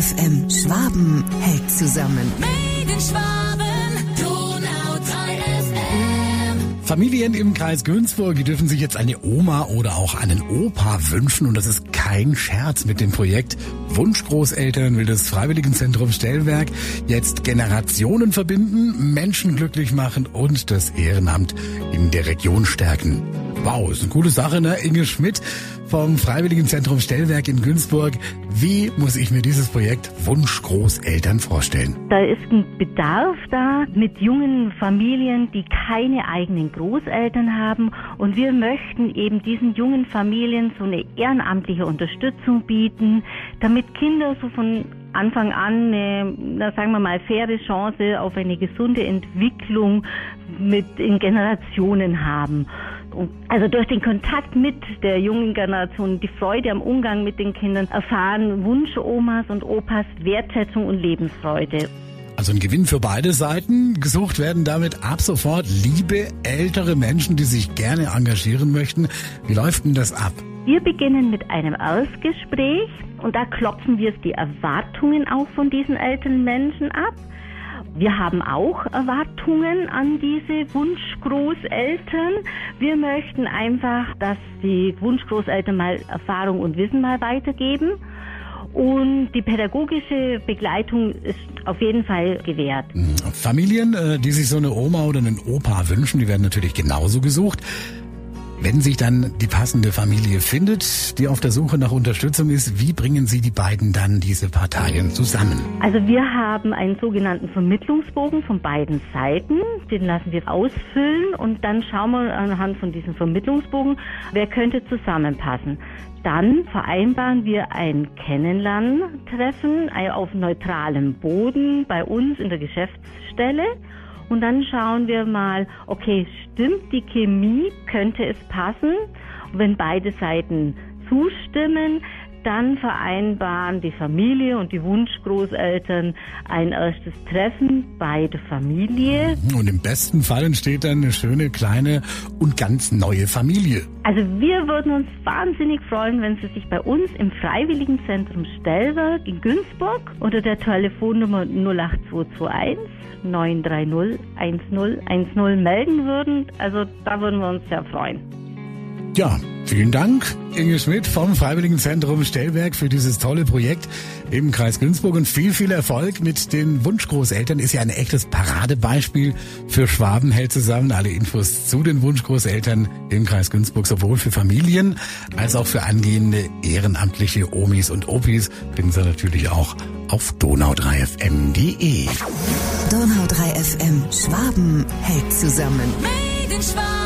FM. Schwaben hält zusammen. Made in Schwaben, Donau 3 FM. Familien im Kreis Günzburg, die dürfen sich jetzt eine Oma oder auch einen Opa wünschen und das ist kein Scherz mit dem Projekt Wunschgroßeltern will das Freiwilligenzentrum Stellwerk jetzt Generationen verbinden, Menschen glücklich machen und das Ehrenamt in der Region stärken. Wow, ist eine coole Sache, ne? Inge Schmidt vom Freiwilligenzentrum Stellwerk in Günzburg. Wie muss ich mir dieses Projekt Wunschgroßeltern vorstellen? Da ist ein Bedarf da mit jungen Familien, die keine eigenen Großeltern haben. Und wir möchten eben diesen jungen Familien so eine ehrenamtliche Unterstützung bieten, damit Kinder so von Anfang an eine, sagen wir mal, faire Chance auf eine gesunde Entwicklung mit in Generationen haben. Und also durch den Kontakt mit der jungen Generation, die Freude am Umgang mit den Kindern, erfahren Wunschomas und Opas Wertschätzung und Lebensfreude. Also ein Gewinn für beide Seiten. Gesucht werden damit ab sofort liebe ältere Menschen, die sich gerne engagieren möchten. Wie läuft denn das ab? Wir beginnen mit einem Erstgespräch und da klopfen wir die Erwartungen auch von diesen älteren Menschen ab. Wir haben auch Erwartungen an diese Wunschgroßeltern. Wir möchten einfach, dass die Wunschgroßeltern mal Erfahrung und Wissen mal weitergeben. Und die pädagogische Begleitung ist auf jeden Fall gewährt. Familien, äh, die sich so eine Oma oder einen Opa wünschen, die werden natürlich genauso gesucht. Wenn sich dann die passende Familie findet, die auf der Suche nach Unterstützung ist, wie bringen Sie die beiden dann diese Parteien zusammen? Also wir haben einen sogenannten Vermittlungsbogen von beiden Seiten. Den lassen wir ausfüllen und dann schauen wir anhand von diesem Vermittlungsbogen, wer könnte zusammenpassen. Dann vereinbaren wir ein Kennenlerntreffen äh, auf neutralem Boden bei uns in der Geschäftsstelle. Und dann schauen wir mal, okay, stimmt die Chemie, könnte es passen? Und wenn beide Seiten zustimmen, dann vereinbaren die Familie und die Wunschgroßeltern ein erstes Treffen bei der Familie. Und im besten Fall entsteht dann eine schöne, kleine und ganz neue Familie. Also wir würden uns wahnsinnig freuen, wenn Sie sich bei uns im Freiwilligenzentrum Stellwerk in Günzburg unter der Telefonnummer 08221 930 1010 melden würden. Also da würden wir uns sehr freuen. Ja, vielen Dank, Inge Schmidt vom Freiwilligenzentrum Stellwerk für dieses tolle Projekt im Kreis Günzburg und viel, viel Erfolg mit den Wunschgroßeltern. Ist ja ein echtes Paradebeispiel für Schwaben hält zusammen. Alle Infos zu den Wunschgroßeltern im Kreis Günzburg, sowohl für Familien als auch für angehende ehrenamtliche Omis und Opis, finden Sie natürlich auch auf donau3fm.de. Donau 3 FM. Schwaben hält zusammen. Made in Schwaben.